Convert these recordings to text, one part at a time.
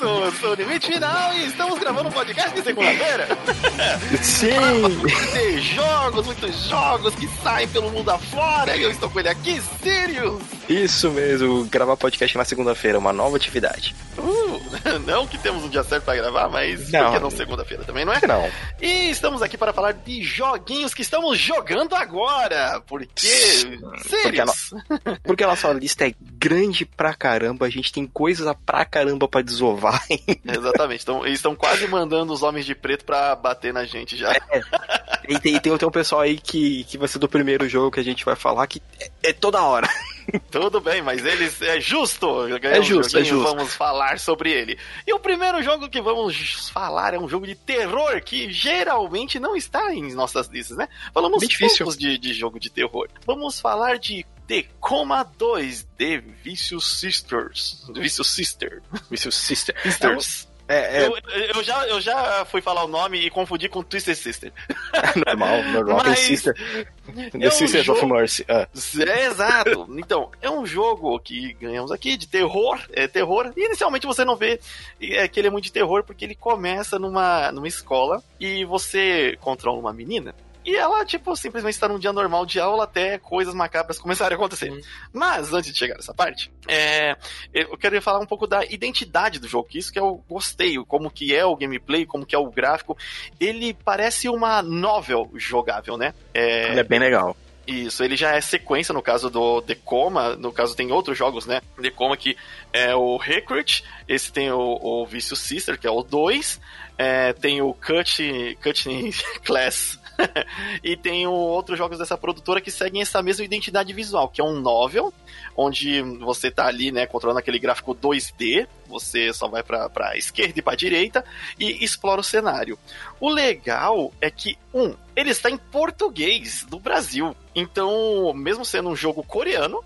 isso! Eu sou o Limite Final e estamos gravando um podcast de segunda-feira. Sim! Tem jogos, muitos jogos que saem pelo mundo afora e eu estou com ele aqui, Sirius! Isso mesmo, gravar podcast na segunda-feira, uma nova atividade. Uh, não que temos um dia certo para gravar, mas Não. por que não segunda-feira também, não é? Não. E estamos aqui para falar de joguinhos que estamos jogando agora. Porque. Porque a no- Sirius! Porque a nossa lista é grande pra caramba, a gente tem coisa pra caramba pra desovar. Exatamente, então, eles estão quase mandando os homens de preto pra bater na gente já. E tem, tem, tem um pessoal aí que, que vai ser do primeiro jogo que a gente vai falar que é, é toda hora. Tudo bem, mas eles é justo. É justo, um é justo. Vamos falar sobre ele. E o primeiro jogo que vamos falar é um jogo de terror que geralmente não está em nossas listas, né? Falamos poucos de, de jogo de terror. Vamos falar de The Coma 2, The Vicious Sisters. Vicious Sister. Isso, sister. Sisters. É, é Eu, eu, já, eu já fui falar o nome e confundi com Twisted Sister. normal, normal. Mas sister. é The um Sisters of jogo- Mercy. Ah, É, exato. Então, é um jogo que ganhamos aqui de terror. É terror. E inicialmente você não vê é, que ele é muito de terror porque ele começa numa, numa escola e você controla uma menina. E ela, tipo, simplesmente está num dia normal de aula até coisas macabras começarem a acontecer. Mas, antes de chegar nessa parte, é, eu queria falar um pouco da identidade do jogo, que isso que eu gostei, como que é o gameplay, como que é o gráfico. Ele parece uma novel jogável, né? É, é bem legal. isso, ele já é sequência no caso do The Coma, no caso tem outros jogos, né? The Coma que é o Recruit, esse tem o, o Vicious Sister, que é o 2, é, tem o Cut, Cut Class, e tem outros jogos dessa produtora que seguem essa mesma identidade visual, que é um novel, onde você tá ali, né, controlando aquele gráfico 2D, você só vai pra, pra esquerda e pra direita e explora o cenário. O legal é que, um, ele está em português do Brasil. Então, mesmo sendo um jogo coreano,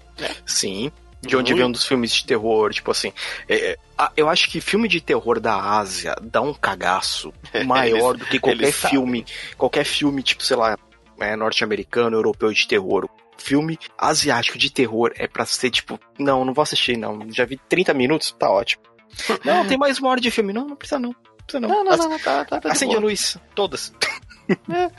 Sim. De onde Muito. vem um dos filmes de terror, tipo assim. é, é, eu acho que filme de terror da Ásia dá um cagaço maior do que qualquer eles sabem. filme. Qualquer filme, tipo, sei lá, é, norte-americano, europeu de terror. Filme asiático de terror é pra ser tipo, não, não vou assistir, não. Já vi 30 minutos, tá ótimo. Não, tem mais uma hora de filme. Não, não precisa não. Não precisa não. Não, não, Ac- não, não, tá, tá, tá de Acende boa. a luz, todas.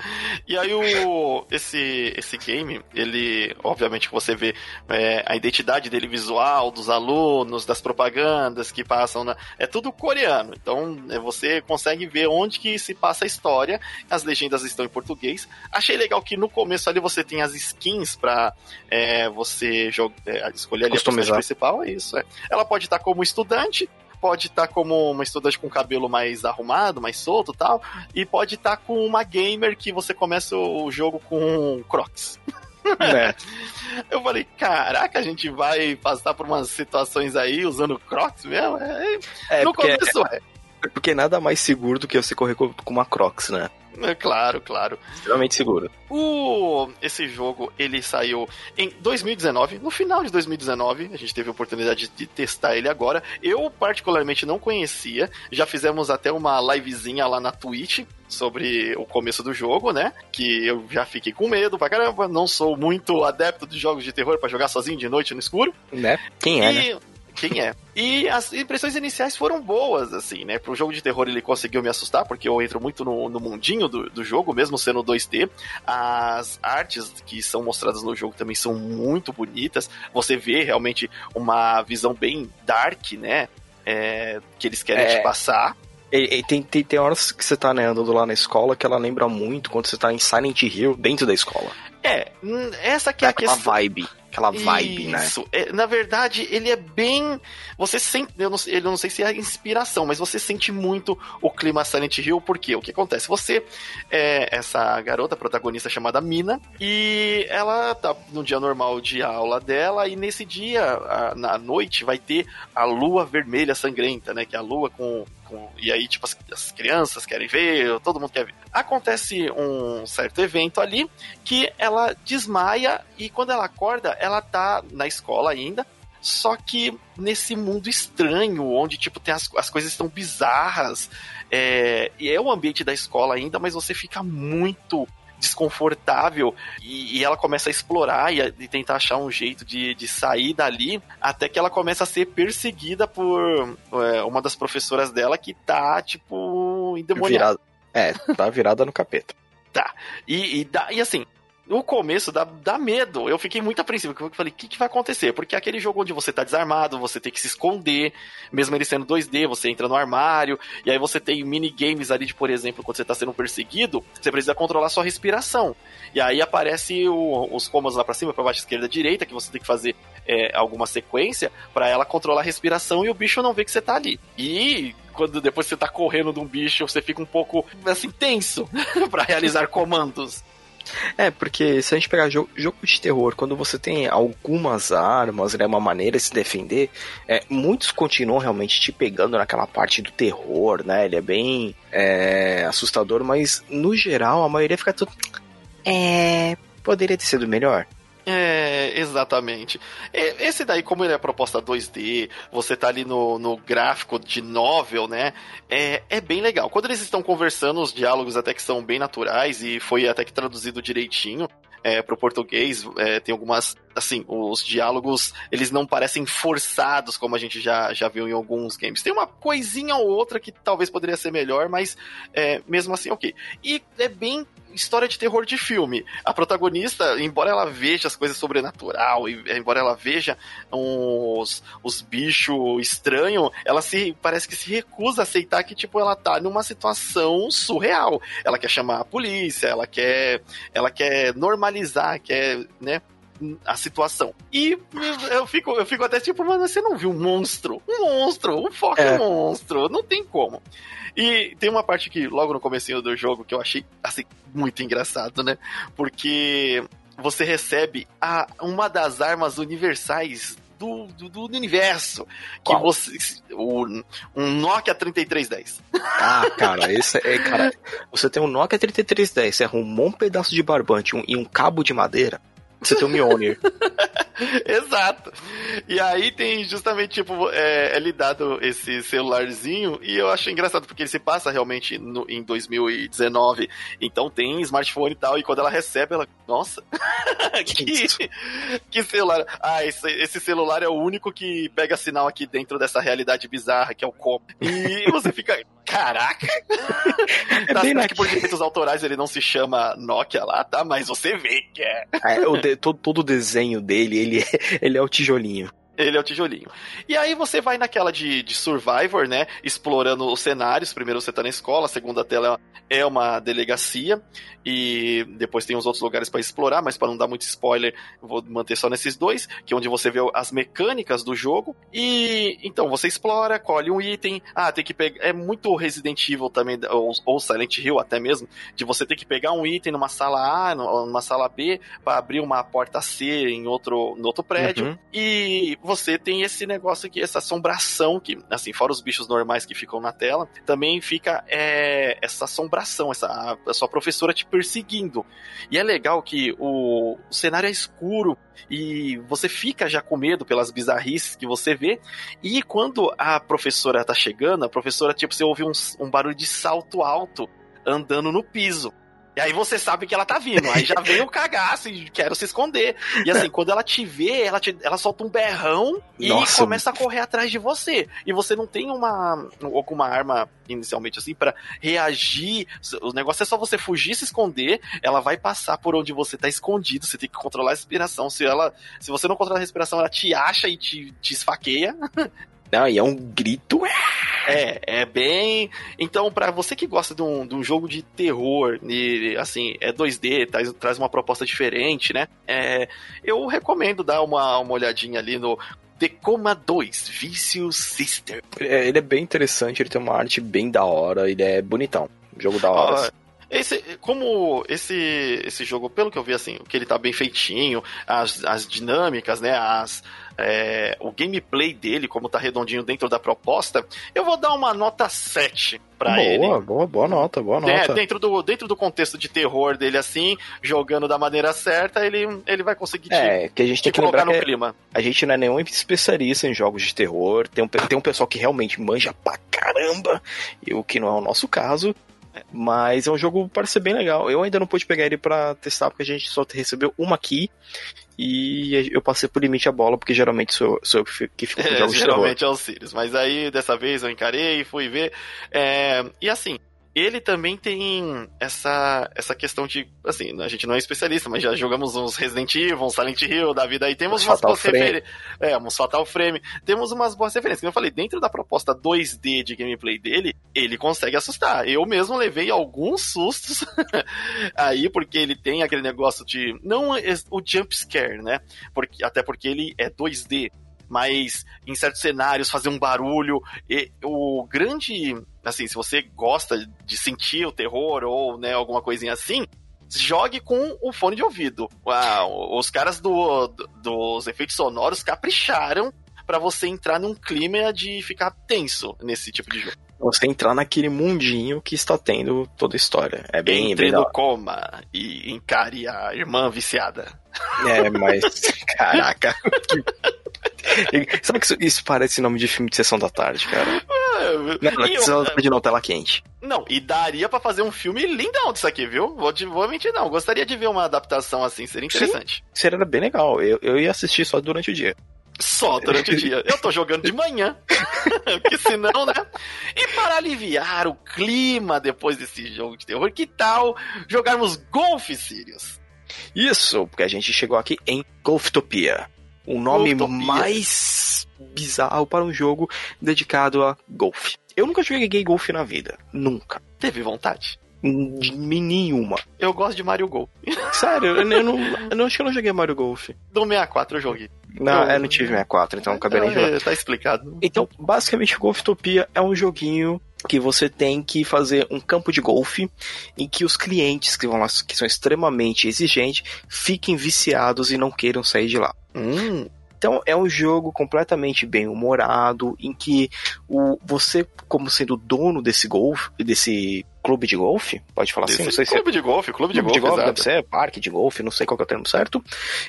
E aí o esse esse game, ele obviamente que você vê é, a identidade dele visual dos alunos, das propagandas que passam na é tudo coreano. Então é, você consegue ver onde que se passa a história. As legendas estão em português. Achei legal que no começo ali você tem as skins para você jogar, é, escolher ali a personagem principal. É isso. É. Ela pode estar como estudante. Pode estar como uma estudante com cabelo mais arrumado, mais solto e tal. E pode estar com uma gamer que você começa o jogo com Crocs. né? Eu falei, caraca, a gente vai passar por umas situações aí usando Crocs mesmo? É, É, no começo é. Porque nada mais seguro do que você correr com, uma Crocs, né? É Claro, claro. Extremamente seguro. O, esse jogo, ele saiu em 2019, no final de 2019, a gente teve a oportunidade de testar ele agora. Eu, particularmente, não conhecia, já fizemos até uma livezinha lá na Twitch sobre o começo do jogo, né? Que eu já fiquei com medo pra caramba, não sou muito adepto de jogos de terror pra jogar sozinho de noite no escuro. Né? Quem é, né? Quem é? E as impressões iniciais foram boas, assim, né? Pro jogo de terror ele conseguiu me assustar, porque eu entro muito no, no mundinho do, do jogo, mesmo sendo 2D. As artes que são mostradas no jogo também são muito bonitas. Você vê realmente uma visão bem dark, né? É, que eles querem É. te passar. E, e tem, tem, tem horas que você tá né, andando lá na escola que ela lembra muito quando você tá em Silent Hill dentro da escola. É, hum, essa que é a aquela questão. vibe. Aquela vibe, né? Isso. É, na verdade, ele é bem. Você sente. Eu não, sei- eu não sei se é inspiração, mas você sente muito o clima Silent Hill, porque o que acontece? Você é essa garota protagonista chamada Mina, e ela tá no dia normal de aula dela, e nesse dia, a- na noite, vai ter a lua vermelha sangrenta, né? Que é a lua com. Com- e aí, tipo, as, as crianças querem ver, todo mundo quer ver. Acontece um certo evento ali que ela desmaia e quando ela acorda, ela tá na escola ainda. Só que nesse mundo estranho, onde tipo tem as, as coisas estão bizarras, é, e é o ambiente da escola ainda, mas você fica muito desconfortável e, e ela começa a explorar e, a, e, tentar achar um jeito de, de sair dali, até que ela começa a ser perseguida por é, uma das professoras dela que tá, tipo, endemoniada. é, tá virada no capeta. Tá. E, e, e assim, no começo dá, dá medo. Eu fiquei muito apreensivo, eu falei, o que, que vai acontecer? Porque é aquele jogo onde você tá desarmado, você tem que se esconder, mesmo ele sendo 2D, você entra no armário, e aí você tem minigames ali de, por exemplo, quando você tá sendo perseguido, você precisa controlar sua respiração. E aí aparece o, os comandos lá pra cima, pra baixo, esquerda, direita, que você tem que fazer é, alguma sequência para ela controlar a respiração e o bicho não vê que você tá ali. E quando depois você tá correndo de um bicho, você fica um pouco assim tenso para realizar comandos. É, porque se a gente pegar jogo, jogo, de terror, quando você tem algumas armas, né, uma maneira de se defender, é, muitos continuam realmente te pegando naquela parte do terror, né? Ele é bem é, assustador, mas no geral a maioria fica tudo. É. Poderia ter sido melhor. É, exatamente. Esse daí, como ele é proposta 2D, você tá ali no, no gráfico de novel, né? É, é bem legal. Quando eles estão conversando, os diálogos até que são bem naturais e foi até que traduzido direitinho. É, pro português, é, tem algumas, assim, os diálogos, eles não parecem forçados, como a gente já, já viu em alguns games. Tem uma coisinha ou outra que talvez poderia ser melhor, mas é, mesmo assim, ok. E é bem história de terror de filme. A protagonista, embora ela veja as coisas sobrenatural, e, embora ela veja os, os bichos estranhos, ela se parece que se recusa a aceitar que tipo ela tá numa situação surreal. Ela quer chamar a polícia, ela quer ela quer normalizar, quer, né, a situação. E eu fico, eu fico até tipo, mano, você não viu um monstro? Um monstro, um foco é. monstro, não tem como. E tem uma parte que logo no começo do jogo que eu achei assim muito engraçado, né? Porque você recebe a, uma das armas universais do, do, do, universo. Que você. O, um Nokia 3310. Ah, cara, esse é. Cara, você tem um Nokia 3310, você arrumou um pedaço de barbante um, e um cabo de madeira. Você tem um Mjolnir. Exato. E aí tem justamente, tipo, é, é lhe dado esse celularzinho e eu acho engraçado porque ele se passa realmente no, em 2019. Então tem smartphone e tal, e quando ela recebe, ela. Nossa! que, que celular. Ah, esse, esse celular é o único que pega sinal aqui dentro dessa realidade bizarra que é o com. E você fica. Caraca! É tá que por direitos autorais ele não se chama Nokia lá, tá? Mas você vê que é. é o de, todo, todo o desenho dele, ele é, ele é o tijolinho. Ele é o tijolinho. E aí você vai naquela de, de Survivor, né? Explorando os cenários. Primeiro você tá na escola, a segunda tela é uma delegacia. E depois tem os outros lugares para explorar, mas para não dar muito spoiler, vou manter só nesses dois, que é onde você vê as mecânicas do jogo. E então você explora, colhe um item. Ah, tem que pegar. É muito Resident Evil também, ou, ou Silent Hill até mesmo, de você ter que pegar um item numa sala A, numa sala B, para abrir uma porta C em outro, no outro prédio. Uhum. E você tem esse negócio aqui, essa assombração que, assim, fora os bichos normais que ficam na tela, também fica é, essa assombração, essa a, a sua professora te perseguindo. E é legal que o, o cenário é escuro e você fica já com medo pelas bizarrices que você vê. E quando a professora tá chegando, a professora, tipo, você ouve um, um barulho de salto alto andando no piso. E aí você sabe que ela tá vindo. Aí já vem o cagaço e quero se esconder. E assim, quando ela te vê, ela, te, ela solta um berrão e Nossa. começa a correr atrás de você. E você não tem uma alguma arma inicialmente assim para reagir. O negócio é só você fugir, se esconder. Ela vai passar por onde você tá escondido. Você tem que controlar a respiração. Se ela, se você não controlar a respiração, ela te acha e te, te esfaqueia. Não, e é um grito. É, é bem. Então, para você que gosta de um, de um jogo de terror, e assim, é 2D, traz, traz uma proposta diferente, né? É, eu recomendo dar uma, uma olhadinha ali no Decoma 2, Vicious Sister. É, ele é bem interessante, ele tem uma arte bem da hora, ele é bonitão. Jogo da hora. Ah, esse, como esse, esse jogo, pelo que eu vi, assim, que ele tá bem feitinho, as, as dinâmicas, né, as, é, o gameplay dele, como tá redondinho dentro da proposta, eu vou dar uma nota 7 pra boa, ele. Boa, boa, boa nota, boa é, nota. É, dentro, do, dentro do contexto de terror dele, assim, jogando da maneira certa, ele, ele vai conseguir te, é, que a gente tem que colocar no que clima. A gente não é nenhum especialista em jogos de terror, tem um, tem um pessoal que realmente manja pra caramba, e o que não é o nosso caso, Mas é um jogo parece ser bem legal. Eu ainda não pude pegar ele pra testar, porque a gente só recebeu uma aqui. E eu passei por limite a bola, porque geralmente sou, sou eu que fico com É, jogos de geralmente é o Sirius. Mas aí, dessa vez, eu encarei, fui ver. É, e assim, ele também tem essa, essa questão de. Assim, a gente não é especialista, mas já jogamos uns Resident Evil, uns Silent Hill da vida aí. Temos Uns umas boas referências. É, uns Fatal Frame. Temos umas boas referências. Como eu falei, dentro da proposta 2D de gameplay dele, ele consegue assustar. Eu mesmo levei alguns sustos aí, porque ele tem aquele negócio de. Não es- o jump scare, né? Porque, até porque ele é 2D. Mas em certos cenários fazer um barulho. E o grande. Assim, se você gosta de sentir o terror ou né, alguma coisinha assim, jogue com o fone de ouvido. Ah, os caras do, do- dos efeitos sonoros capricharam pra você entrar num clima de ficar tenso nesse tipo de jogo. Você entrar naquele mundinho que está tendo toda a história. É bem, Entre bem no coma e encare a irmã viciada. É, mas. Caraca. Que- Sabe que isso, isso parece nome de filme de sessão da tarde, cara? Não, não, eu- sessão da tarde não, tela quente. Não, e daria pra fazer um filme lindão disso aqui, viu? Vou, te- vou mentir, não. Gostaria de ver uma adaptação assim, seria interessante. Isso era bem legal. Eu, eu ia assistir só durante o dia. Só durante o dia. Eu tô jogando de manhã. Porque senão, né? E para aliviar o clima depois desse jogo de terror, que tal jogarmos golfe, Sirius? Isso, porque a gente chegou aqui em Golftopia. O nome Golftopia. mais bizarro para um jogo dedicado a golfe. Eu nunca joguei golfe na vida. Nunca. Teve vontade? De nenhuma. Eu gosto de Mario Gol. Sério, eu, não, eu não acho que eu não joguei Mario Golf. Do 64 eu joguei. Não, Eu- eu não tive 64, então acabei nem jogando. É, tá explicado. Então, basicamente, Golftopia é um joguinho que você tem que fazer um campo de golfe em que os clientes que vão lá, que são extremamente exigentes, fiquem viciados e não queiram sair de lá. Hum, Então é um jogo completamente bem humorado, em que o, você, como sendo dono desse golfe, desse clube de golfe, pode falar assim, não sei se é clube de golfe, clube de clube golfe, deve exato. ser, parque de golfe, não sei qual que é o termo certo.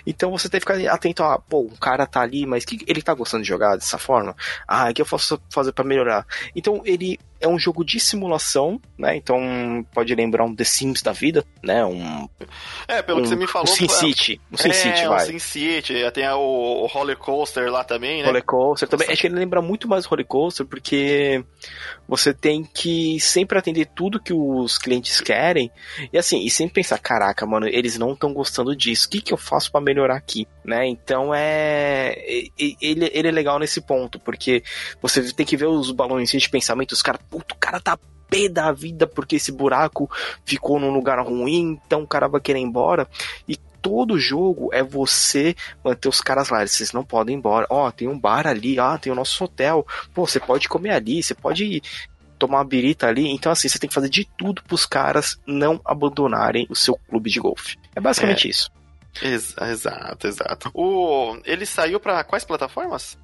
Então você tem que ficar atento a, pô, um cara tá ali, mas que ele tá gostando de jogar dessa forma? Ah, o que eu posso fazer pra melhorar? Então ele é um jogo de simulação, né? Então pode lembrar um The Sims da vida, né? Um, É, pelo que um, você me falou. um Sin foi- City, um Sin é, City, vai. Sin City, tem a- o, o Roller Coaster lá também, né? Roller Coaster também. Acho que ele lembra muito mais Roller Coaster, porque você tem que sempre atender tudo que os clientes querem. E assim, e sempre pensar, caraca, mano, eles não estão gostando disso. O que, que eu faço pra melhorar aqui? Né? Então é. Ele, ele é legal nesse ponto, porque você tem que ver os balões de pensamento, os caras, puto, o cara tá pé da vida porque esse buraco ficou num lugar ruim, então o cara vai querer ir embora. E todo jogo é você manter os caras lá, vocês não podem ir embora. Ó, tem um bar ali, ah, tem o nosso hotel. Pô, você pode comer ali, você pode tomar uma birita ali. Então, assim, você tem que fazer de tudo pros caras não abandonarem o seu clube de golfe. É basicamente isso. Ex- exato, exato. O, ele saiu pra quais plataformas?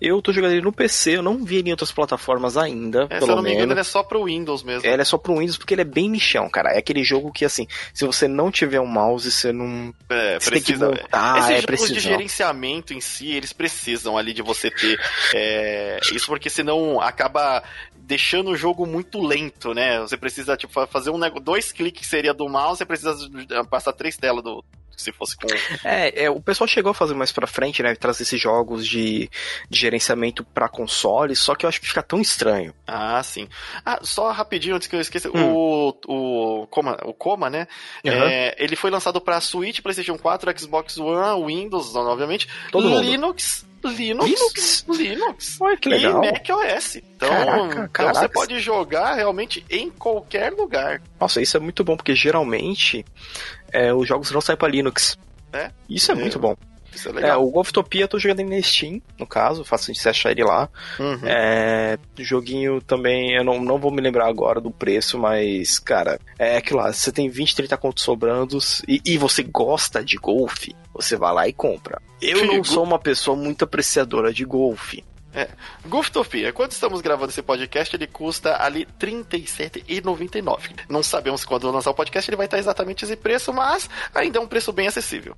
Eu tô jogando ele no PC, eu não vi ele em outras plataformas ainda, É, se eu pelo não me engano, menos. ele é só pro Windows mesmo. Ele é só pro Windows porque ele é bem nichão, cara. É aquele jogo que, assim, se você não tiver um mouse, você não. É, Você tem que precisa. montar, Esses é jogos preciso. de gerenciamento em si, eles precisam ali de você ter é, isso, porque senão acaba deixando o jogo muito lento, né? Você precisa, tipo, fa- fazer um nego... dois cliques seria do mouse, você precisa eh, passar três telas do. Se fosse com. É, é, o pessoal chegou a fazer mais pra frente, né? Trazer esses jogos de, de gerenciamento pra console, só que eu acho que fica tão estranho. Ah, sim. Ah, só rapidinho antes que eu esqueça. Hum. O, o, Coma, o Coma, né? Aham. É, ele foi lançado pra Switch, PlayStation 4, Xbox One, Windows, obviamente. Todo mundo. Linux. Linux. Linux? Linux. Olha que legal. E macOS. Então, Caraca, então caraca. você pode jogar realmente em qualquer lugar. Nossa, isso é muito bom, porque geralmente é, os jogos não saem pra Linux. É? Isso é, É. muito bom. Isso é É, legal. o Golftopia eu tô jogando na Steam, no caso, fácil de você achar ele lá. Uhum. É, joguinho também, eu não, não vou me lembrar agora do preço, mas, cara, é aquilo lá, você tem 20, 30 contos sobrando e, e você gosta de golfe, você vai lá e compra. Eu não sou uma pessoa muito apreciadora de golfe. Golftopia, quando estamos gravando esse podcast, ele custa ali R$ 37,99. Não sabemos quando lançar o podcast ele vai estar exatamente esse preço, mas ainda é um preço bem acessível.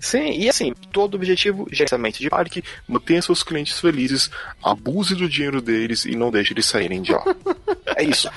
Sim, e assim, todo objetivo, gerenciamento de parque, Mantenha seus clientes felizes, abuse do dinheiro deles e não deixe eles saírem de lá. é isso.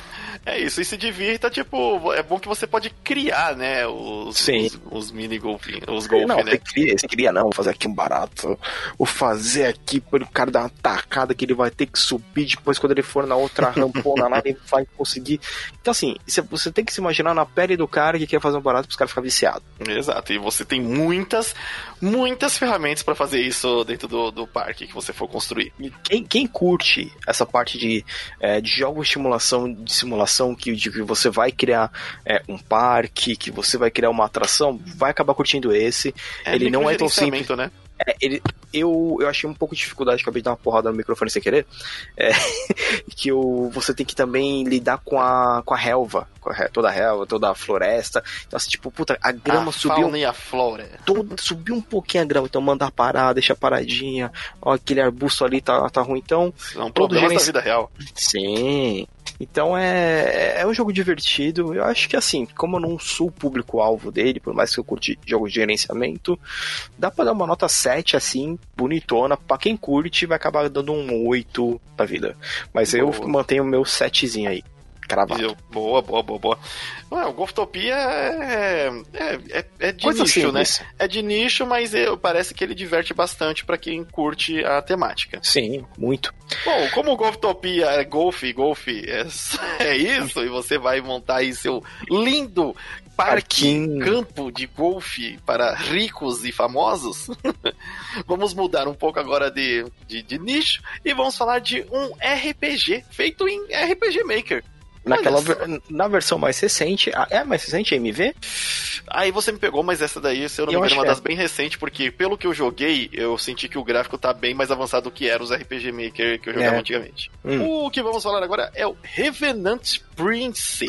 É isso, e se divirta, tipo, é bom que você pode criar, né, os, Sim. os, os mini golfinhos, os golfinhos, não, né? você cria, você cria não, vou fazer aqui um barato. Vou fazer aqui para o cara dar uma tacada que ele vai ter que subir depois quando ele for na outra rampona lá, ele vai conseguir. Então assim, você- tem que se imaginar na pele do cara que quer fazer um barato para os caras ficar viciados. Exato, e você tem muitas, muitas ferramentas pra fazer isso dentro do, do parque que você for construir. E quem, quem curte essa parte de, é, de jogos de simulação, de simulação que, de que você vai criar é, um parque, que você vai criar uma atração, vai acabar curtindo esse. Ele não é tão simples. né? É, ele, eu, eu achei um pouco de dificuldade, acabei de dar uma porrada no microfone sem querer. É, que eu, você tem que também lidar com a, com a relva, com a, toda a relva, toda a floresta. Então, assim, tipo, puta, a grama a subiu e a flora. todo, subiu um pouquinho a grama, então mandar parar, deixar paradinha. Ó, aquele arbusto ali tá, tá ruim, então. São Todo problemas gerenci- da vida real. Sim. Então é, é um jogo divertido. Eu acho que assim, como eu não sou o público-alvo dele, por mais que eu curti jogos de gerenciamento, dá pra dar uma nota 7 assim, bonitona. Pra quem curte, vai acabar dando um 8 da vida. Mas eu Boa. mantenho o meu 7zinho aí. Cravado. Eu- boa, boa, boa, boa. Ué, o Golftopia é, é, é, é de Coisa nicho, né? simples. É de nicho, mas eu- parece que ele diverte bastante pra quem curte a temática. Sim, muito. Bom, como o Golftopia é golfe, golfe é, é isso, e você vai montar aí seu lindo parque, Parquinho. campo de golfe para ricos e famosos, vamos mudar um pouco agora de, de, de nicho e vamos falar de um RPG feito em RPG Maker. Naquela, na versão mais recente, a- é a mais recente, a MV? Aí você me pegou, mas essa daí, se eu não Eu me engano, é uma que é. das bem recentes, porque pelo que eu joguei, eu senti que o gráfico tá bem mais avançado do que era os RPG Maker que eu jogava É. antigamente. Hum. O que vamos falar agora é o Revenant Prince.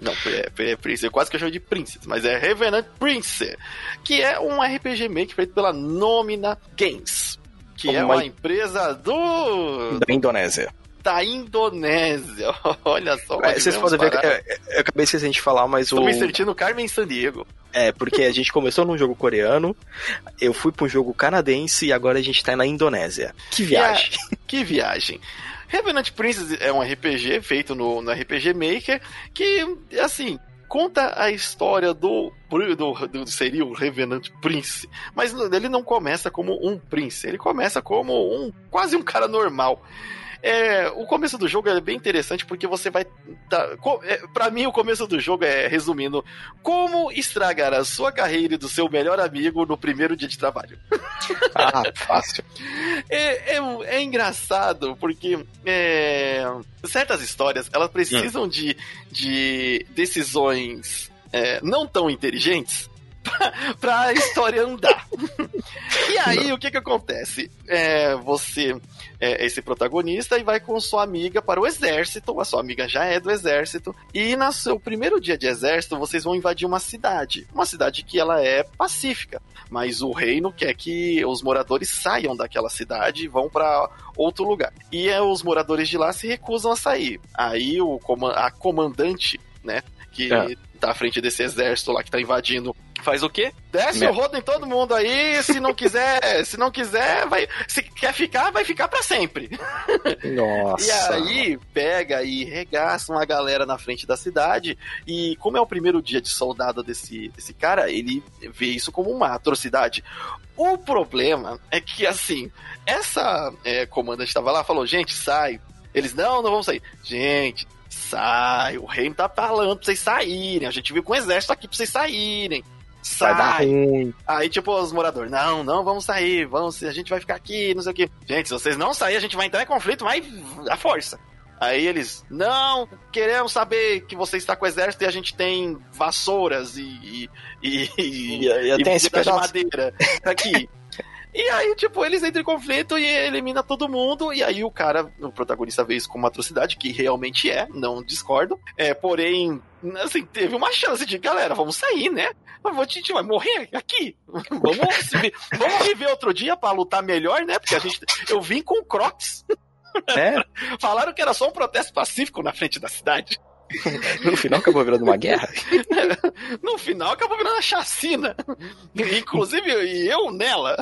Não, é, é Prince, eu quase que eu chamo de Princess, mas é Revenant Prince, que é um RPG Maker feito pela Nomina Games, que é uma empresa do Da Indonésia. Da Indonésia. Olha só, É, vocês podem ver é, é, eu acabei esquecendo de falar, mas Estou o. me sentindo Carmen Sandiego. É, porque a gente começou num jogo coreano, eu fui pra um jogo canadense e agora a gente tá na Indonésia. Que viagem. Que viagem. Revenant Princess é um RPG feito no, no RPG Maker que, assim, conta a história do, do, do seria o Revenant Prince, mas ele não começa como um príncipe, ele começa como um quase um cara normal. É, o começo do jogo é bem interessante porque você vai. Co- é, pra mim, o começo do jogo é, resumindo, como estragar a sua carreira e do seu melhor amigo no primeiro dia de trabalho. Ah, fácil. É, é, é engraçado porque é, certas histórias elas precisam de, de decisões é, não tão inteligentes pra, pra história andar. e aí o que que acontece? É, você é esse protagonista e vai com sua amiga para o exército. A sua amiga já é do exército. E no seu primeiro dia de exército, vocês vão invadir uma cidade. Uma cidade que ela é pacífica. Mas o reino quer que os moradores saiam daquela cidade e vão para outro lugar. E é, os moradores de lá se recusam a sair. Aí o, a comandante, né? Que É. tá à frente desse exército lá que tá invadindo. Faz o quê? Desce Me- o rodo em todo mundo aí, se não quiser, se não quiser, vai, se quer ficar, vai ficar pra sempre. Nossa. E aí pega e regaça uma galera na frente da cidade. E como é o primeiro dia de soldado desse, desse cara, ele vê isso como uma atrocidade. O problema é que, assim, essa é, comandante estava lá, falou: gente, sai. Eles, não, não vamos sair. Gente, sai. O reino tá falando pra vocês saírem. A gente viu com o exército aqui pra vocês saírem. Vai dar Sai. ruim. Aí, tipo, os moradores, não, não, vamos sair, vamos, a gente vai ficar aqui, não sei o quê. Gente, se vocês não saírem, a gente vai entrar em conflito, vai à força. Aí eles, não, queremos saber que você está com o exército e a gente tem vassouras e. e, e, E, e até esse de madeira aqui. E aí, tipo, eles entram em conflito e elimina todo mundo. E aí o cara, o protagonista vê isso como uma atrocidade, que realmente é, não discordo. É, porém, assim, teve uma chance de, galera, vamos sair, né? A gente vai morrer aqui. Vamos, vamos viver outro dia pra lutar melhor, né? Porque a gente. Eu vim com Crocs. É, Falaram que era só um protesto pacífico na frente da cidade. no final acabou virando uma guerra? no final acabou virando uma chacina. Inclusive eu nela.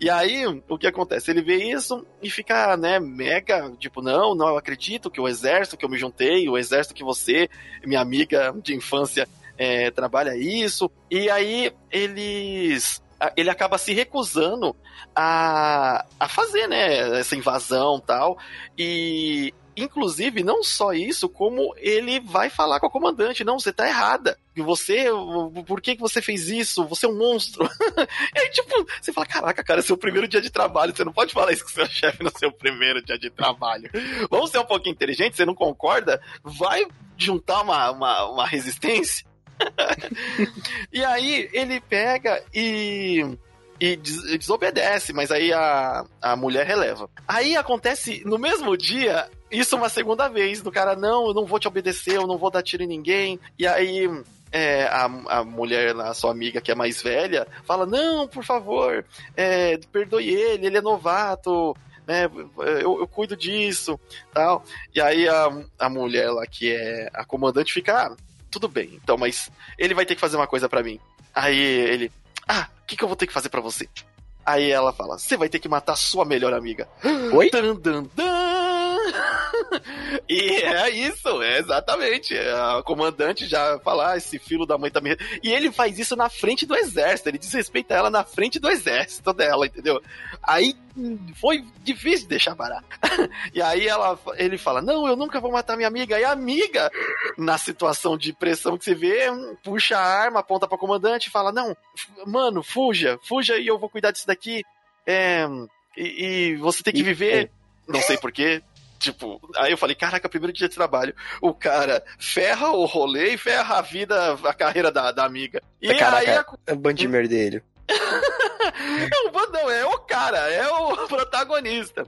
E aí, o que acontece? Ele vê isso e fica, né, mega, tipo, não, não, acredito que o exército que eu me juntei, o exército que você, minha amiga de infância, é, trabalha isso. E aí eles ele acaba se recusando a, a fazer, né, essa invasão tal. E, inclusive, não só isso, como ele vai falar com a comandante, não, você tá errada. Você, por que, que você fez isso? Você é um monstro. aí, tipo, você fala, caraca, cara, é seu primeiro dia de trabalho, você não pode falar isso com seu chefe no seu primeiro dia de trabalho. Vamos ser um pouquinho inteligente, você não concorda? Vai juntar uma, uma, uma resistência e aí ele pega e e des desobedece, mas aí a, a mulher releva. Aí acontece no mesmo dia, isso uma segunda vez, do cara, não, eu não vou te obedecer, eu não vou dar tiro em ninguém. E aí é, a, a mulher, a sua amiga que é mais velha, fala, não, por favor, é, perdoe ele, ele é novato, né, eu, eu, cuido disso, tal. E aí a, a mulher lá, que é a comandante, fica, ah, tudo bem, então, mas ele vai ter que fazer uma coisa para mim. Aí ele, ah, o que, que eu vou ter que fazer para você? Aí ela fala, você vai ter que matar sua melhor amiga. Oi? Dan, dan, dan. e é isso, é exatamente. A comandante já fala, ah, esse filho da mãe também. E ele faz isso na frente do exército, ele desrespeita ela na frente do exército dela, entendeu? Aí foi difícil deixar barato. e aí ela, ele fala: Não, eu nunca vou matar minha amiga. E a amiga, na situação de pressão que você vê, puxa a arma, aponta pra comandante e fala: Não, mano, fuja, fuja e eu vou cuidar disso daqui. É, e, e, você tem que viver. Não sei porquê, Tipo, aí eu falei, caraca, primeiro dia de trabalho. O cara ferra o rolê e ferra a vida, a carreira da, da amiga. E caraca, aí a... é bandimer dele. é o bandão, é o cara, é o protagonista.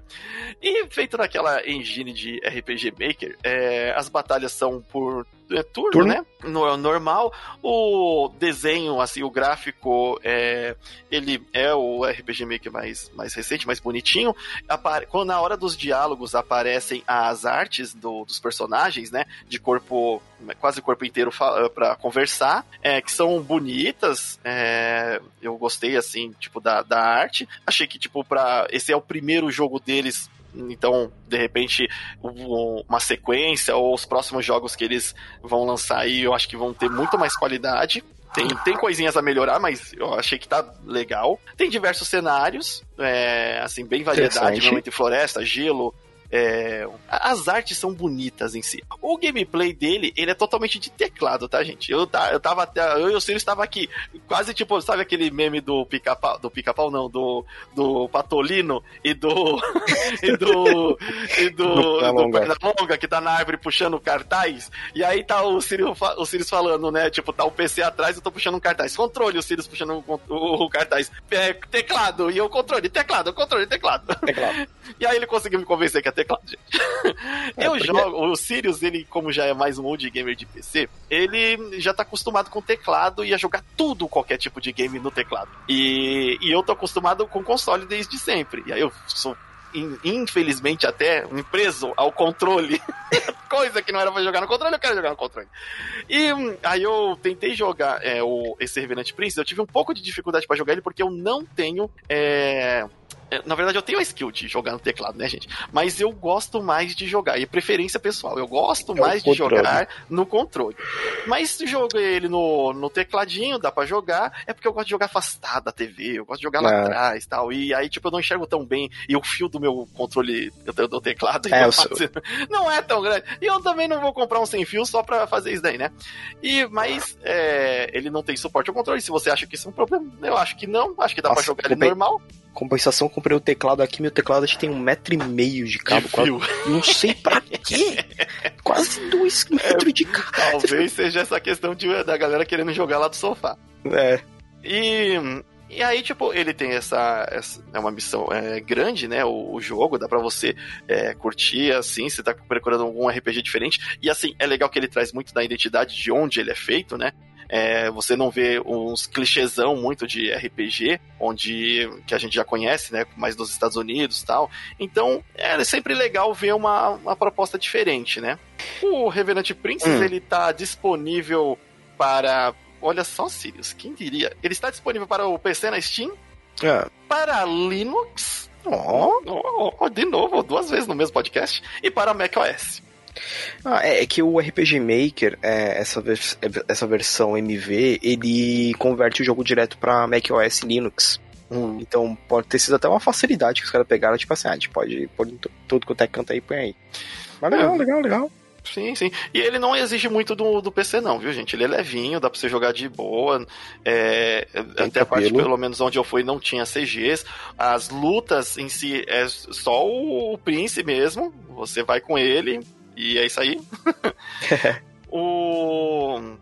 E feito naquela engine de RPG Maker, é, as batalhas são por é turno, turno, né? No, normal. O desenho, assim, o gráfico, é, ele é o RPG Maker mais, mais recente, mais bonitinho. Apare quando na hora dos diálogos aparecem as artes do, dos personagens, né? De corpo, quase corpo inteiro para conversar, é, que são bonitas. É, eu gostei, assim, tipo, da, da arte. Achei que, tipo, pra, esse é o primeiro jogo deles então, de repente, uma sequência ou os próximos jogos que eles vão lançar aí, eu acho que vão ter muito mais qualidade. Tem, tem coisinhas a melhorar, mas eu achei que tá legal. Tem diversos cenários, é, assim, bem variedade, normalmente floresta, gelo, é, as artes são bonitas em si. O gameplay dele, ele é totalmente de teclado, tá, gente? Eu, eu tava até. Eu e o Sirius estava aqui, quase tipo, sabe aquele meme do pica-pau? Do pica-pau, não, do, do Patolino e do. e do. e do. do, do longa que tá na árvore puxando cartaz. E aí tá o Sirius, o Sirius falando, né? Tipo, tá o PC atrás, eu tô puxando um cartaz. Controle, o Sirius puxando o, o, o cartaz. É, teclado, e o controle, teclado, controle, teclado. Teclado. e aí ele conseguiu me convencer que é teclado, gente. É, eu porque... jogo, o Sirius, ele, como já é mais um old gamer de PC, ele já tá acostumado com teclado e a jogar tudo, qualquer tipo de game no teclado. E, e eu tô acostumado com console desde sempre. E aí eu sou infelizmente até um preso ao controle. Coisa que não era pra jogar no controle, eu quero jogar no controle. E aí eu tentei jogar é, o, esse Revenant Prince, eu tive um pouco de dificuldade para jogar ele porque eu não tenho é, na verdade, eu tenho a skill de jogar no teclado, né, gente? Mas eu gosto mais de jogar, e preferência pessoal, eu gosto é mais de jogar no controle. Mas se jogo ele no, no tecladinho, dá para jogar, é porque eu gosto de jogar afastado da TV, eu gosto de jogar lá é. atrás tal. E aí, tipo, eu não enxergo tão bem, e o fio do meu controle do, do teclado é, não é tão grande. E eu também não vou comprar um sem fio só pra fazer isso daí, né? E, mas é, ele não tem suporte ao controle. Se você acha que isso é um problema, eu acho que não. Acho que dá Nossa, pra jogar ele bem. normal. Compensação, comprei o teclado aqui, meu teclado acho que tem um metro e meio de cabo. De quase, não sei pra quê. quase dois metros é, de cabo. Talvez seja essa questão de, da galera querendo jogar lá do sofá. É. E, e aí, tipo, ele tem essa, essa é uma missão é, grande, né? O, o, jogo, dá pra você é, curtir, assim, você tá procurando algum RPG diferente. E assim, é legal que ele traz muito da identidade de onde ele é feito, né? É, você não vê uns clichêsão muito de RPG, onde que a gente já conhece, né? Mais dos Estados Unidos e tal. Então, é sempre legal ver uma, uma proposta diferente, né? O Revenant Princess, hum. ele tá disponível para. Olha só, Sirius, quem diria? Ele está disponível para o PC na Steam, é. para Linux. Oh. Oh, oh, de novo, duas vezes no mesmo podcast. E para macOS. Ah, é, é, que o RPG Maker, é, essa, vers essa versão MV, ele converte o jogo direto para macOS Linux. Hum. Então pode ter sido até uma facilidade que os caras pegaram, tipo assim, ah, a gente pode pôr tudo quanto é canto aí, põe aí. Mas legal, é. legal, legal. Sim, sim. E ele não exige muito do, do PC, não, viu, gente? Ele é levinho, dá pra você jogar de boa. É, até a parte, pelo menos onde eu fui, não tinha CGs. As lutas em si é só o, o Prince mesmo. Você vai com ele e é isso aí. o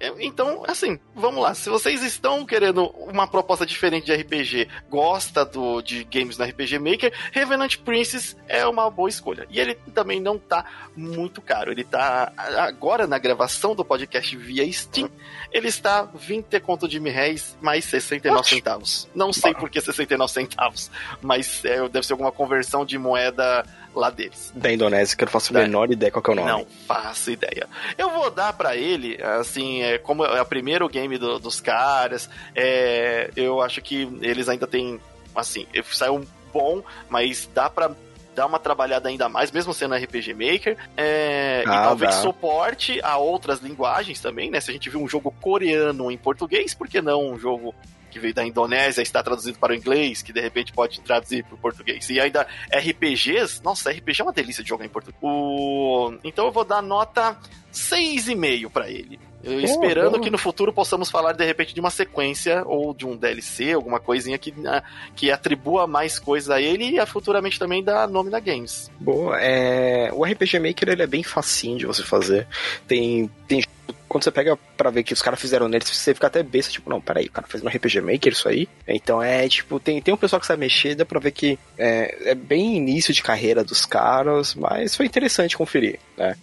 é, então, assim, vamos lá. Se vocês estão querendo uma proposta diferente de RPG, gosta do, de games no RPG Maker, Revenant Princess é uma boa escolha. E ele também não tá muito caro. Ele tá agora na gravação do podcast via Steam, ele está 20 conto de mil reais mais 69 centavos. Não sei por que 69 centavos, mas é, deve ser alguma conversão de moeda lá deles. Da Indonésia, que eu não faço a menor ideia qual é o nome. Não faço ideia. Eu vou dar para ele, assim, é, como é o primeiro game do, dos caras, é, eu acho que eles ainda têm, assim, saiu bom, mas dá para dar uma trabalhada ainda mais, mesmo sendo RPG Maker, é, ah, e talvez dá. suporte a outras linguagens também, né? Se a gente viu um jogo coreano em português, por que não um jogo que veio da Indonésia está traduzido para o inglês, que de repente pode traduzir para o português. E ainda RPGs, nossa, RPG é uma delícia de jogar em português. O... Então eu vou dar nota 6,5 para ele. Eu, esperando que no futuro possamos falar de repente de uma sequência ou de um DLC, alguma coisinha que, né, que atribua mais coisas a ele e a, futuramente também da nome da Games. Boa, é... o RPG Maker ele é bem facinho de você fazer. Tem, tem quando você pega pra ver que os caras fizeram neles, você fica até besta, tipo, não, peraí, o cara fez um RPG Maker isso aí. Então é, tipo, tem, tem um pessoal que sabe mexer, dá pra ver que é, é bem início de carreira dos caras, mas foi interessante conferir, né?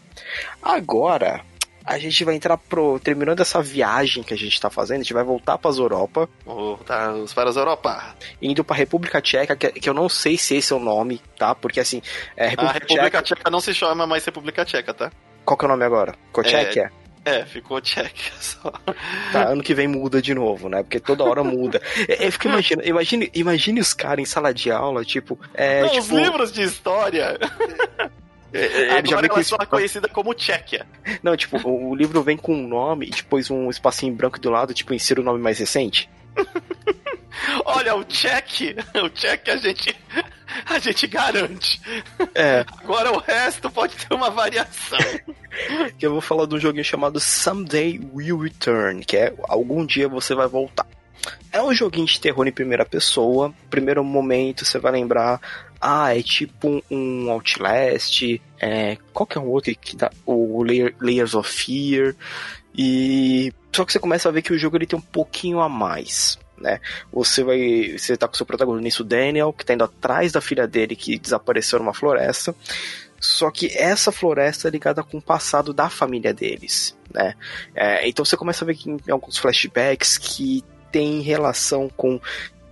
Agora, a gente vai entrar pro. Terminando essa viagem que a gente tá fazendo, a gente vai voltar para as Europa. Voltar para as Europa. Indo pra República Tcheca, que, que, eu não sei se esse é o nome, tá? Porque assim. É, República a República Tcheca... Tcheca... não se chama mais República Tcheca, tá? Qual que é o nome agora? Tchequia? É, é, ficou Tchequia só. Tá, ano que vem muda de novo, né? Porque toda hora muda. Eu fico imaginando, imagine, imagine os caras em sala de aula, tipo. É, não, tipo... Os livros de história. É, é, Agora já ela é conhecida como Tchequia. Não, tipo, o, o, livro vem com um nome e depois um espacinho branco do lado, tipo, insira o nome mais recente. Olha, o check, o check a gente a gente garante. É. Agora o resto pode ter uma variação. que eu vou falar de um joguinho chamado Someday Will Return, que é algum dia você vai voltar. É um joguinho de terror em primeira pessoa. Primeiro momento você vai lembrar ah, é tipo um Outlast, é, qual que é o outro que dá, o Layers of Fear, e só que você começa a ver que o jogo ele tem um pouquinho a mais, né? Você vai, você tá com seu protagonista, o Daniel, que tá indo atrás da filha dele que desapareceu numa floresta, só que essa floresta é ligada com o passado da família deles, né? É, então você começa a ver que em alguns flashbacks que tem relação com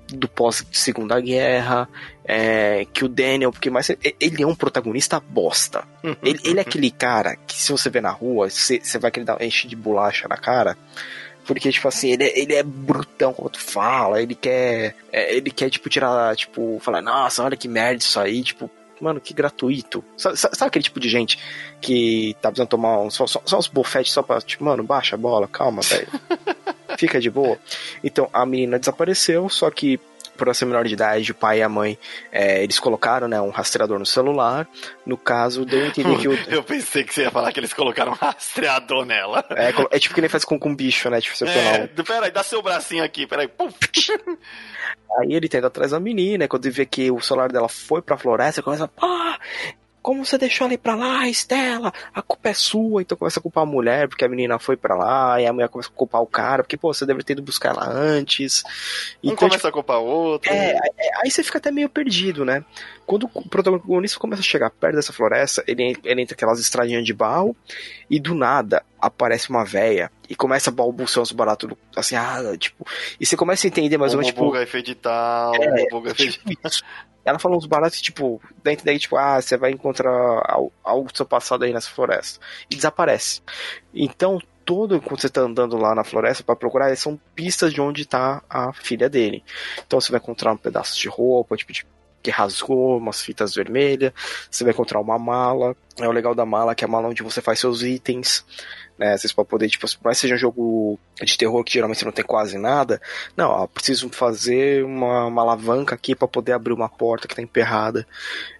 do pós Segunda Guerra, é, que o Daniel, porque mais ele é um protagonista bosta. Uhum, ele, ele, é aquele cara que se você vê na rua, você, você vai querer dar enche de bolacha na cara. Porque, tipo assim, ele, é, ele é brutão tu fala, ele quer. É, ele quer, tipo, tirar, tipo, falar, nossa, olha que merda isso aí, tipo, mano, que gratuito. Sabe, sabe, aquele tipo de gente que tá precisando tomar uns, só, só, só uns bofetes só pra, tipo, mano, baixa a bola, calma, velho. Fica de boa. Então, a menina desapareceu, só que por ser menor de idade, o pai e a mãe, é, eles colocaram, né, um rastreador no celular. No caso, deu a entender que o... Eu pensei que você ia falar que eles colocaram um rastreador nela. É, é tipo que nem faz com, com bicho, né? Tipo, você é, um... Peraí, dá seu bracinho aqui, peraí. Puf. Aí ele tenta atrás da menina, quando ele vê que o celular dela foi pra floresta, começa, pá, como você deixou ela ir pra lá, Estela? A culpa é sua. Então começa a culpar a mulher, porque a menina foi pra lá, e a mulher começa a culpar o cara, porque, pô, você deveria ter ido buscar ela antes. Um então, começa tipo, a culpar o outro. É, é, aí você fica até meio perdido, né? Quando o protagonista começa a chegar perto dessa floresta, ele, ele entra aquelas estradinhas de barro, e do nada, aparece uma véia e começa a balbuciar uns baratos, assim, ah, tipo, e você começa a entender mais ou menos, tipo... Buga edital, é, buga tipo isso. Ela falou uns baratos, tipo, dentro daí, tipo, ah, você vai encontrar algo do seu passado aí nessa floresta. E desaparece. Então, todo quando você tá andando lá na floresta para procurar, são pistas de onde tá a filha dele. Então você vai encontrar um pedaço de roupa, tipo, de que rasgou, umas fitas vermelhas, você vai encontrar uma mala. É o legal da mala que é a mala onde você faz seus itens. Né, vocês podem poder, tipo, por mais que seja um jogo de terror que geralmente não tem quase nada, não, ó, preciso fazer uma, uma alavanca aqui para poder abrir uma porta que tá emperrada.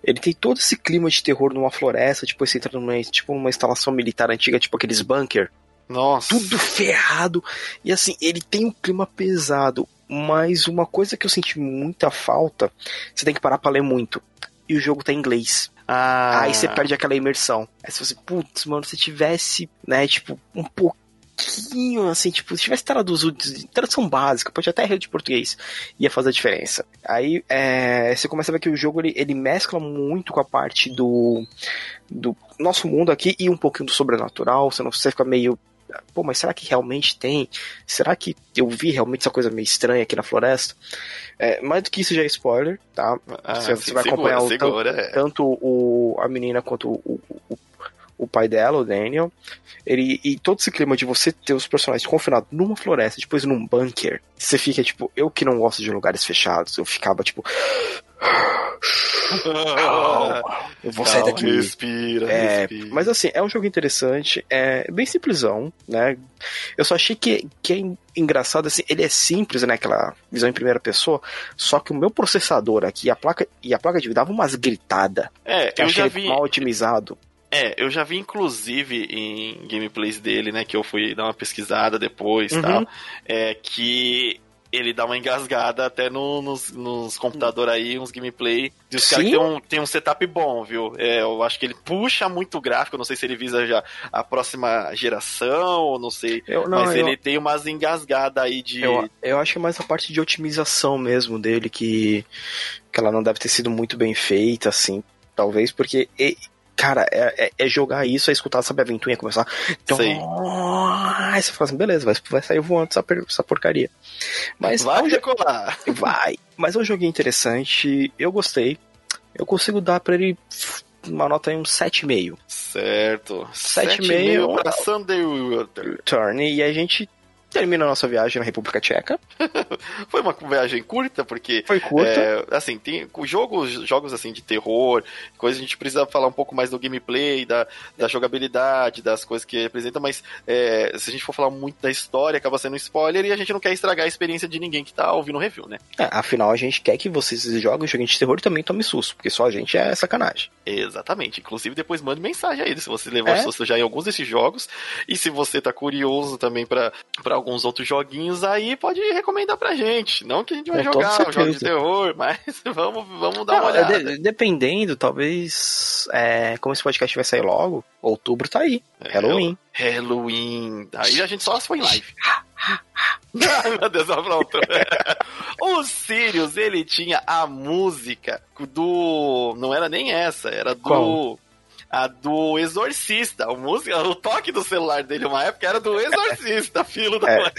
Ele tem todo esse clima de terror numa floresta, tipo, você entra numa, tipo, numa instalação militar antiga, tipo aqueles bunker. Nossa. Tudo ferrado. E assim, ele tem um clima pesado. Mas uma coisa que eu senti muita falta, você tem que parar pra ler muito. E o jogo tá em inglês. Ah. Aí você perde aquela imersão. Aí você, putz, mano, se tivesse, né, tipo, um pouquinho, assim, tipo, se tivesse traduzido, tradução básica, pode até ler de português, ia fazer a diferença. Aí é, você começa a ver que o jogo ele, ele mescla muito com a parte do, do nosso mundo aqui e um pouquinho do sobrenatural, você não você fica meio pô, mas será que realmente tem? Será que eu vi realmente essa coisa meio estranha aqui na floresta? É, mais do que isso já é spoiler, tá? Ah, você, sim, você vai segura, acompanhar o, segura, tanto, é. tanto o, a menina quanto o, o, o pai dela, o Daniel. Ele, e todo esse clima de você ter os personagens confinados numa floresta, depois num bunker, você fica tipo, eu que não gosto de lugares fechados, eu ficava tipo. Calma, eu vou sair Calma, daqui. Respira, É, respira. mas assim, é um jogo interessante, é bem simplesão, né? Eu só achei que, que é engraçado, assim, ele é simples, né? Aquela visão em primeira pessoa, só que o meu processador aqui a placa, e a placa de vídeo dava umas gritadas. É, eu achei já vi. mal otimizado. É, eu já vi inclusive em gameplays dele, né, que eu fui dar uma pesquisada depois e Uhum. tal, é que ele dá uma engasgada até no- nos, nos computadores aí, uns gameplay. E os caras tem um, tem um setup bom, viu? É, eu acho que ele puxa muito o gráfico, não sei se ele visa já a próxima geração, ou não sei. Eu, não, mas eu, ele tem umas engasgadas aí de. eu, eu acho que é mais a parte de otimização mesmo dele, que, que ela não deve ter sido muito bem feita, assim, talvez, porque. Cara, é, é- é jogar isso, é escutar, sabe, a ventoinha começar. Então, aí você fala assim, beleza, vai, vai sair voando essa, essa porcaria. Mas Vai é um decolar. Vai. Mas é um joguinho interessante, eu gostei. Eu consigo dar pra ele uma nota aí, um 7,5. Certo. Sete e 7,5 meio. pra Sunday. Turn. E a gente termina a nossa viagem na República Tcheca. Foi uma viagem curta, porque Foi curta. É, assim, tem jogos, jogos assim de terror, coisa a gente precisa falar um pouco mais do gameplay, da, da jogabilidade, das coisas que representa, mas é, se a gente for falar muito da história, acaba sendo um spoiler e a gente não quer estragar a experiência de ninguém que tá ouvindo o review, né? É, afinal, a gente quer que vocês joguem joguinho de terror e também tome susto, porque só a gente é sacanagem. Exatamente. Inclusive, depois mande mensagem aí se você levou É? susto já em alguns desses jogos. E se você tá curioso também pra pra alguns outros joguinhos aí, pode recomendar pra gente. Não que a gente vai Com toda jogar um jogo de terror, mas vamos, vamos dar uma Não, olhada. de- dependendo, talvez. é, como esse podcast vai sair logo, outubro tá aí. É, Halloween. Halloween. Aí a gente só foi em live. Ai, meu Deus, pronto. o Sirius, ele tinha a música do. Não era nem essa, era do. Qual? A do Exorcista. A música, o toque do celular dele uma época era do Exorcista, filho da É, mãe.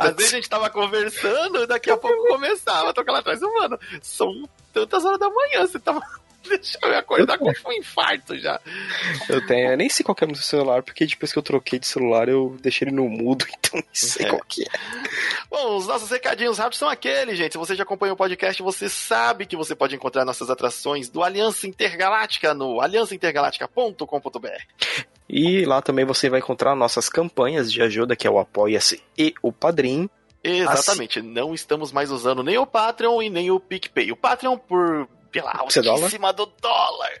Às vezes a gente tava conversando e daqui a pouco começava a tocar lá atrás. Mano, são tantas horas da manhã, você tava. Deixa eu me acordar com um infarto já. Eu tenho, eu nem sei qual que é o meu celular, porque depois que eu troquei de celular eu deixei ele no mudo, então nem sei É. qual que é. Bom, os nossos recadinhos rápidos são aqueles, gente. Se você já acompanha o podcast, você sabe que você pode encontrar nossas atrações do Aliança Intergaláctica no aliançaintergaláctica.com.br. E lá também você vai encontrar nossas campanhas de ajuda, que é o Apoia-se e o Padrim. Exatamente. Não estamos mais usando nem o Patreon e nem o PicPay. O Patreon por pela dólar? altíssima do dólar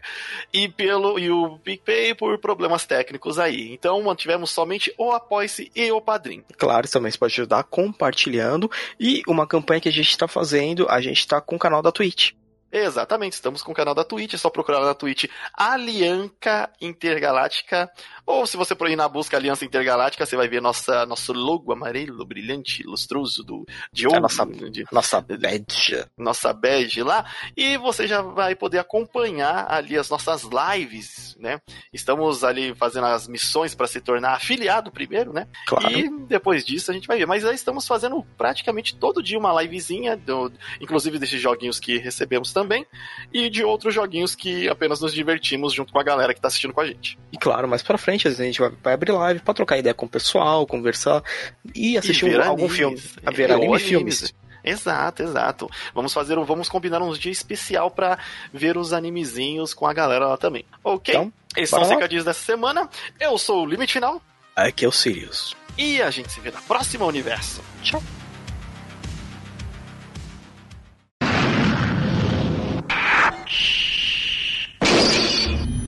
e pelo e o PicPay por problemas técnicos aí. Então mantivemos somente o Apoia-se e o Padrim. Claro, também você pode ajudar compartilhando. E uma campanha que a gente está fazendo, a gente está com o canal da Twitch. Exatamente, estamos com o canal da Twitch, é só procurar na Twitch Alianca Intergaláctica, ou se você por aí na busca Aliança Intergaláctica, você vai ver nossa, nosso logo amarelo, brilhante, lustroso do, de ouro. É nossa, de, nossa badge. Nossa badge lá, e você já vai poder acompanhar ali as nossas lives, né? Estamos ali fazendo as missões para se tornar afiliado primeiro, né? Claro. E depois disso a gente vai ver. Mas aí estamos fazendo praticamente todo dia uma livezinha, do, inclusive desses joguinhos que recebemos também, e de outros joguinhos que apenas nos divertimos junto com a galera que tá assistindo com a gente. E claro, mais pra frente a gente vai, vai abrir live pra trocar ideia com o pessoal, conversar e assistir ver um- algum filme. A ver anime e filmes. Exato, exato. Vamos fazer, um- vamos combinar uns dias especial pra ver os animezinhos com a galera lá também. Ok? Então, Esses são os recadinhos dessa semana. Eu sou o Limite Final Aqui é o Sirius. e a gente se vê na próxima universo. Tchau.